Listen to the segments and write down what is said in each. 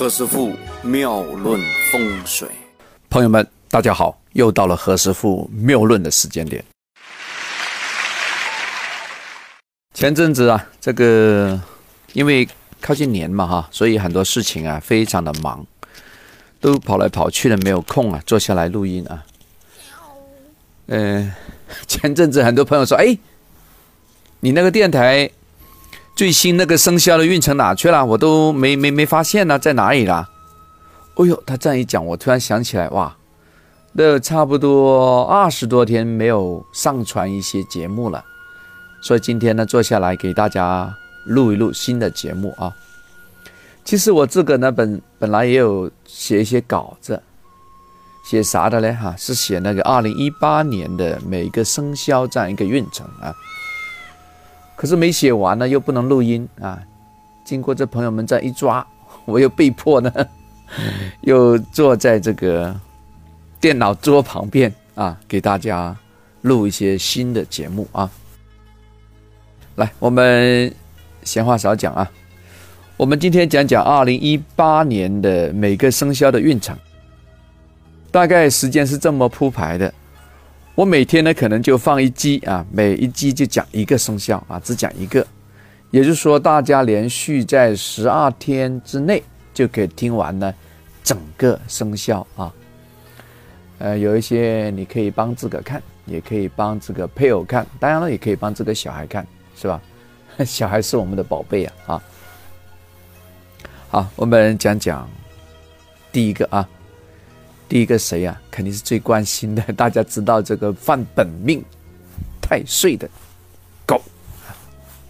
何师傅妙论风水，朋友们，大家好，又到了何师傅妙论的时间点。前阵子啊，这个因为靠近年嘛哈，所以很多事情啊非常的忙，都跑来跑去的，没有空啊坐下来录音啊。嗯，前阵子很多朋友说，哎，你那个电台。最新那个生肖的运程哪去了？我都没没没发现呢，在哪里啦？哎呦，他这样一讲，我突然想起来，哇，那差不多二十多天没有上传一些节目了，所以今天呢，坐下来给大家录一录新的节目啊。其实我自个呢，本本来也有写一些稿子，写啥的嘞？哈，是写那个二零一八年的每个生肖这样一个运程啊。可是没写完呢，又不能录音啊！经过这朋友们这一抓，我又被迫呢，又坐在这个电脑桌旁边啊，给大家录一些新的节目啊。来，我们闲话少讲啊，我们今天讲讲二零一八年的每个生肖的运程，大概时间是这么铺排的。我每天呢，可能就放一集啊，每一集就讲一个生肖啊，只讲一个，也就是说，大家连续在十二天之内就可以听完呢整个生肖啊。呃，有一些你可以帮自个看，也可以帮这个配偶看，当然了，也可以帮这个小孩看，是吧？小孩是我们的宝贝啊啊！好，我们讲讲第一个啊。第一个谁啊？肯定是最关心的。大家知道这个犯本命太岁的狗，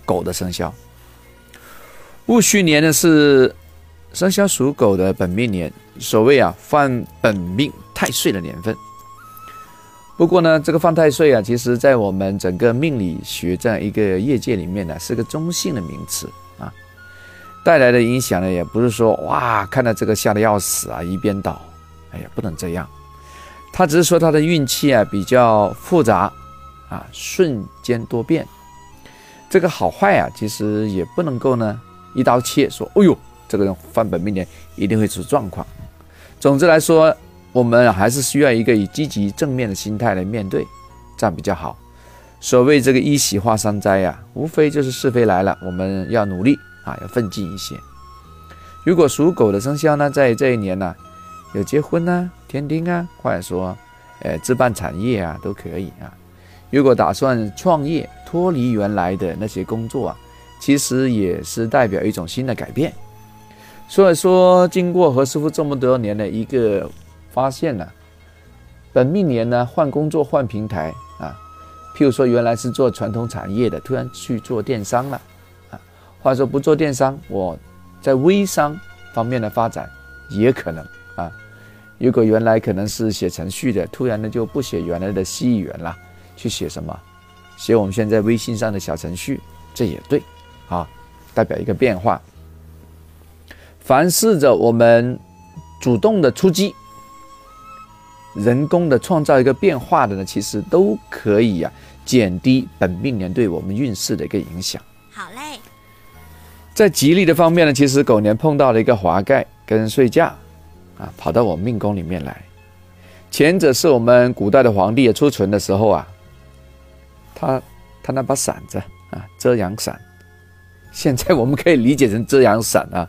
狗的生肖。戊戌年呢是生肖属狗的本命年，所谓啊犯本命太岁的年份。不过呢，这个犯太岁啊，其实在我们整个命理学这样一个业界里面呢，是个中性的名词啊，带来的影响呢，也不是说哇，看到这个吓得要死啊，一边倒。哎呀，不能这样。他只是说他的运气啊比较复杂，啊，瞬间多变。这个好坏啊，其实也不能够呢一刀切说。哎呦，这个人犯本命年一定会出状况。总之来说，我们还是需要一个以积极正面的心态来面对，这样比较好。所谓这个一喜化三灾啊，无非就是是非来了，我们要努力啊，要奋进一些。如果属狗的生肖呢，在这一年呢。有结婚啊、添丁啊，或者说，呃，置办产业啊，都可以啊。如果打算创业，脱离原来的那些工作啊，其实也是代表一种新的改变。所以说，经过何师傅这么多年的一个发现呢，本命年呢换工作换平台啊，譬如说原来是做传统产业的，突然去做电商了啊，或者说不做电商，我在微商方面的发展也可能。啊，如果原来可能是写程序的，突然呢就不写原来的 C 语言了，去写什么？写我们现在微信上的小程序，这也对，啊，代表一个变化。凡试着我们主动的出击，人工的创造一个变化的呢，其实都可以呀，减低本命年对我们运势的一个影响。好嘞，在吉利的方面呢，其实狗年碰到了一个华盖跟睡觉。啊，跑到我命宫里面来。前者是我们古代的皇帝出巡的时候啊，他他那把伞子啊，遮阳伞。现在我们可以理解成遮阳伞啊，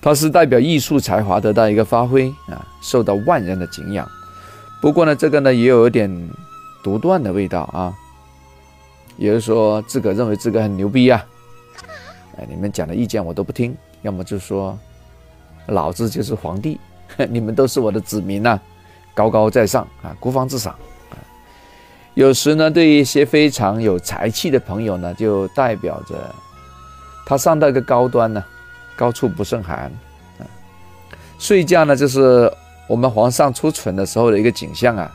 它是代表艺术才华得到一个发挥啊，受到万人的敬仰。不过呢，这个呢也有一点独断的味道啊，也就是说自个认为自个很牛逼啊，哎，你们讲的意见我都不听，要么就说老子就是皇帝。你们都是我的子民呐，高高在上啊，孤芳自赏啊。有时呢，对一些非常有才气的朋友呢，就代表着他上到一个高端呢，高处不胜寒啊。睡觉呢，就是我们皇上出巡的时候的一个景象啊，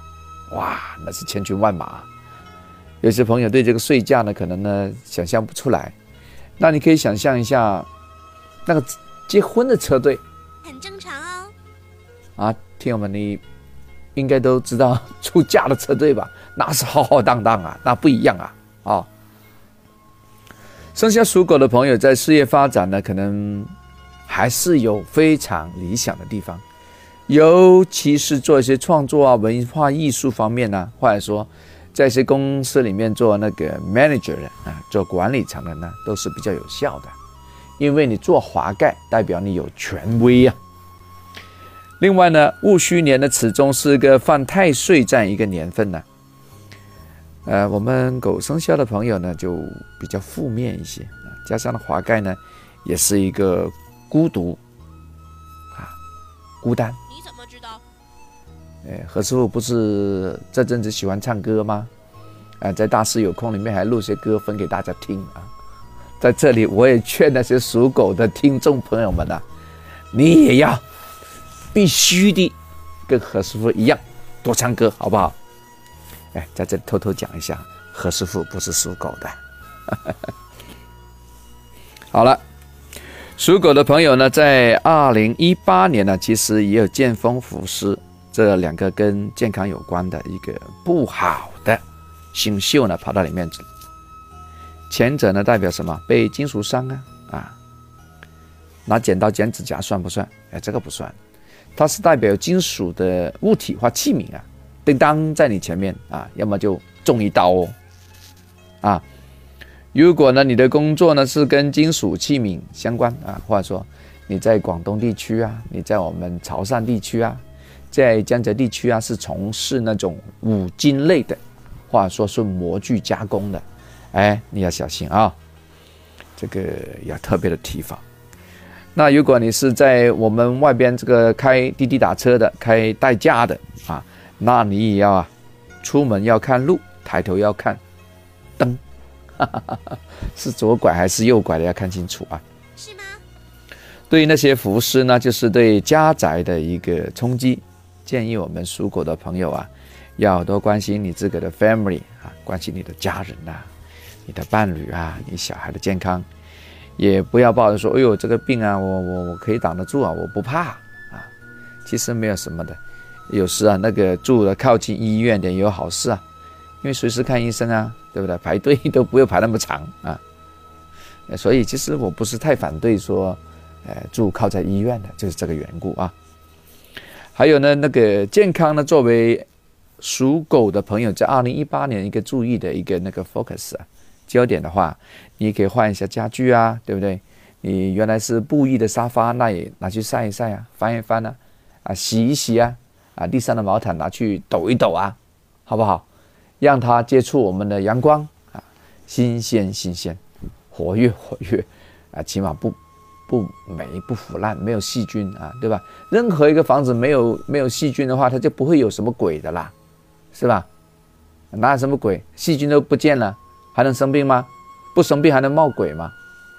哇，那是千军万马。有些朋友对这个睡觉呢，可能呢想象不出来，那你可以想象一下，那个结婚的车队，很正啊。听友们，你应该都知道出嫁的车队吧？那是浩浩荡荡啊，那不一样啊！啊，生肖属狗的朋友在事业发展呢，可能还是有非常理想的地方，尤其是做一些创作啊、文化艺术方面呢，或者说在一些公司里面做那个 manager 的啊，做管理层的呢，都是比较有效的，因为你做华盖代表你有权威啊。另外呢，戊戌年的始终是个犯太岁这样一个年份呢，呃，我们狗生肖的朋友呢就比较负面一些啊，加上华盖呢也是一个。孤独，啊，孤单。你怎么知道？哎，何师傅不是这阵子喜欢唱歌吗？啊，在大师有空里面还录些歌分给大家听啊。在这里，我也劝那些属狗的听众朋友们呐，你也要必须的跟何师傅一样多唱歌，好不好？哎，在这里偷偷讲一下，何师傅不是属狗的。好了。属狗的朋友呢，在二零一八年呢，其实也有见风伏尸这两个跟健康有关的一个不好的星宿呢，跑到里面去。前者呢，代表什么？被金属伤啊啊！拿剪刀剪指甲算不算？哎，这个不算，它是代表金属的物体或器皿啊，叮当在你前面啊，要么就中一刀哦，啊。如果呢，你的工作呢是跟金属器皿相关啊，或者说你在广东地区啊，你在我们潮汕地区啊，在江浙地区啊，是从事那种五金类的，或者说是模具加工的，哎，你要小心啊，这个要特别的提防。那如果你是在我们外边这个开滴滴打车的、开代驾的啊，那你也要啊，出门要看路，抬头要看灯。是左拐还是右拐的？要看清楚啊！是吗？对于那些浮尸呢，就是对家宅的一个冲击。建议我们属狗的朋友啊，要多关心你自个的 family 啊，关心你的家人呐，你的伴侣啊，你小孩的健康，也不要抱着说：“哎呦，这个病啊，我我我可以挡得住啊，我不怕啊。”其实没有什么的。有时啊，那个住的靠近医院的有好事啊，因为随时看医生啊。对不对？排队都不用排那么长啊，所以其实我不是太反对说，呃，住靠在医院的，就是这个缘故啊。还有呢，那个健康呢，作为属狗的朋友，在二零一八年一个注意的一个那个 focus 啊，焦点的话，你可以换一下家具啊，对不对？你原来是布艺的沙发，那也拿去晒一晒啊，翻一翻啊，啊，洗一洗啊，啊，地上的毛毯拿去抖一抖啊，好不好？让它接触我们的阳光啊，新鲜新鲜，活跃活跃啊，起码不不霉不腐烂，没有细菌啊，对吧？任何一个房子没有没有细菌的话，它就不会有什么鬼的啦，是吧？哪有什么鬼？细菌都不见了，还能生病吗？不生病还能冒鬼吗？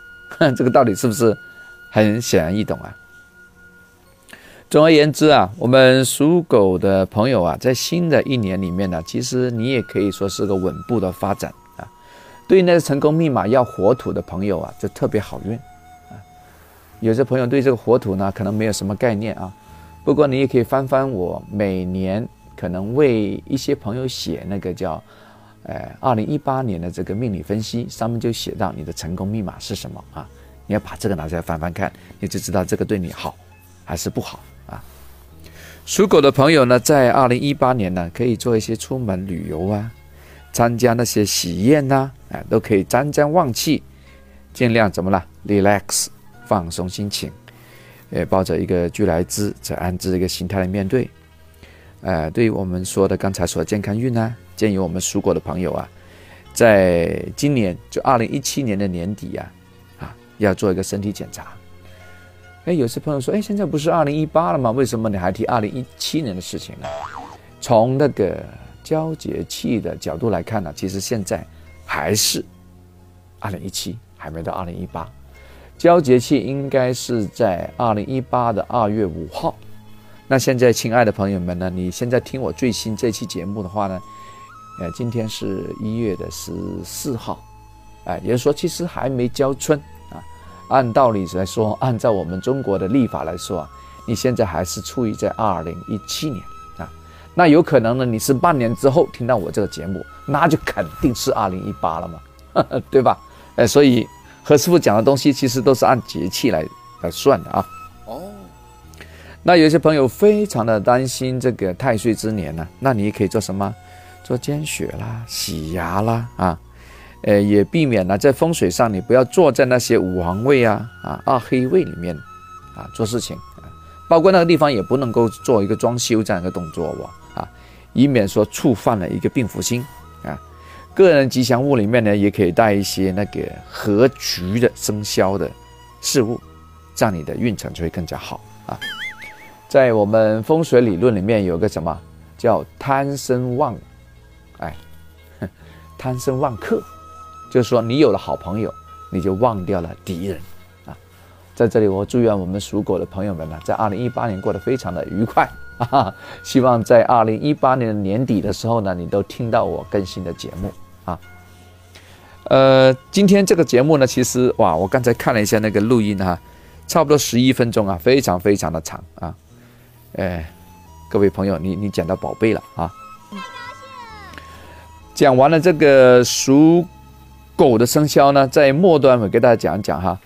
这个道理是不是很显然易懂啊？总而言之啊，我们属狗的朋友啊，在新的一年里面呢，其实你也可以说是个稳步的发展啊。对于那些成功密码要火土的朋友啊，就特别好运啊。有些朋友对这个火土呢，可能没有什么概念啊。不过你也可以翻翻我每年可能为一些朋友写那个叫，呃，二零一八年的这个命理分析，上面就写到你的成功密码是什么啊。你要把这个拿出来翻翻看，你就知道这个对你好还是不好啊。属狗的朋友呢，在二零一八年呢，可以做一些出门旅游啊，参加那些喜宴呐，啊，都可以沾沾旺气，尽量怎么了？relax，放松心情，呃，抱着一个聚来之则安之一个心态来面对。呃，对于我们说的刚才说的健康运呢，建议我们属狗的朋友啊，在今年就二零一七年的年底呀，啊，要做一个身体检查。哎，有些朋友说，哎，现在不是二零一八了吗？为什么你还提二零一七年的事情呢？从那个交节气的角度来看呢，其实现在还是二零一七，还没到二零一八。交节气应该是在二零一八的二月五号。那现在，亲爱的朋友们呢，你现在听我最新这期节目的话呢，呃，今天是一月的十四号，哎，也就是说，其实还没交春啊。按道理来说，按照我们中国的历法来说啊，你现在还是处于在二零一七年啊，那有可能呢，你是半年之后听到我这个节目，那就肯定是二零一八了嘛，对吧？哎，所以何师傅讲的东西其实都是按节气来来算的啊。哦，那有些朋友非常的担心这个太岁之年呢，那你也可以做什么？做捐血啦、洗牙啦啊，呃，也避免了在风水上你不要坐在那些五黄位啊、啊二黑位里面啊做事情，包括那个地方也不能够做一个装修这样一个动作哇啊，以免说触犯了一个病符星啊。个人吉祥物里面呢，也可以带一些那个合局的生肖的事物，这样你的运程就会更加好啊。在我们风水理论里面有个什么叫贪生旺。贪生忘克，就是说你有了好朋友，你就忘掉了敌人啊！在这里，我祝愿我们属狗的朋友们呢，在二零一八年过得非常的愉快啊！希望在二零一八年的年底的时候呢，你都听到我更新的节目啊。呃，今天这个节目呢，其实哇，我刚才看了一下那个录音哈，差不多十一分钟啊，非常非常的长啊！哎，各位朋友，你你捡到宝贝了啊！讲完了这个属狗的生肖呢，在末端我给大家讲一讲哈。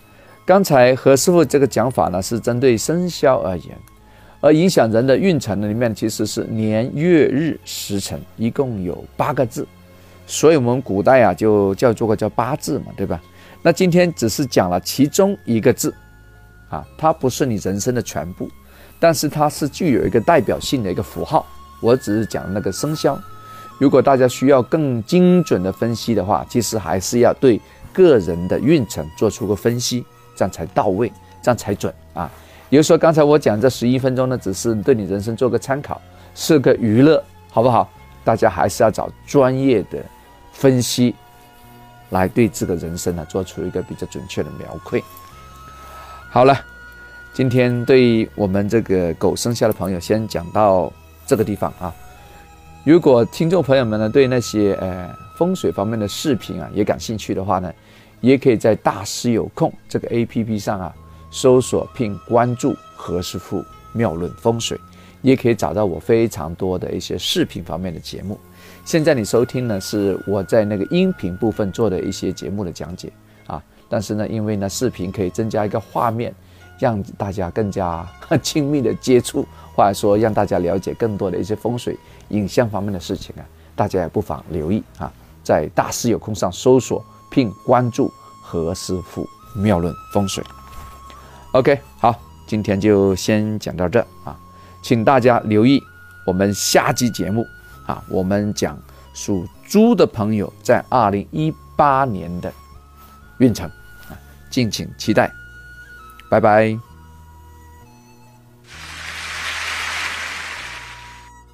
刚才何师傅这个讲法呢，是针对生肖而言，而影响人的运程的里面其实是年月日时辰，一共有八个字，所以我们古代啊就叫做个叫八字嘛，对吧？那今天只是讲了其中一个字，啊，它不是你人生的全部，但是它是具有一个代表性的一个符号。我只是讲那个生肖。如果大家需要更精准的分析的话，其实还是要对个人的运程做出个分析，这样才到位，这样才准啊。比如说刚才我讲这十一分钟呢，只是对你人生做个参考，是个娱乐，好不好？大家还是要找专业的分析，来对这个人生呢做出一个比较准确的描绘。好了，今天对我们这个狗生肖的朋友，先讲到这个地方啊。如果听众朋友们呢对那些呃风水方面的视频啊也感兴趣的话呢，也可以在大师有空这个 A P P 上啊搜索并关注何师傅妙论风水，也可以找到我非常多的一些视频方面的节目。现在你收听呢是我在那个音频部分做的一些节目的讲解啊，但是呢因为呢视频可以增加一个画面，让大家更加 亲密的接触，或者说让大家了解更多的一些风水。影像方面的事情啊，大家也不妨留意啊，在大师有空上搜索并关注何师傅妙论风水。OK，好，今天就先讲到这啊，请大家留意我们下期节目啊，我们讲属猪的朋友在二零一八年的运程啊，敬请期待，拜拜。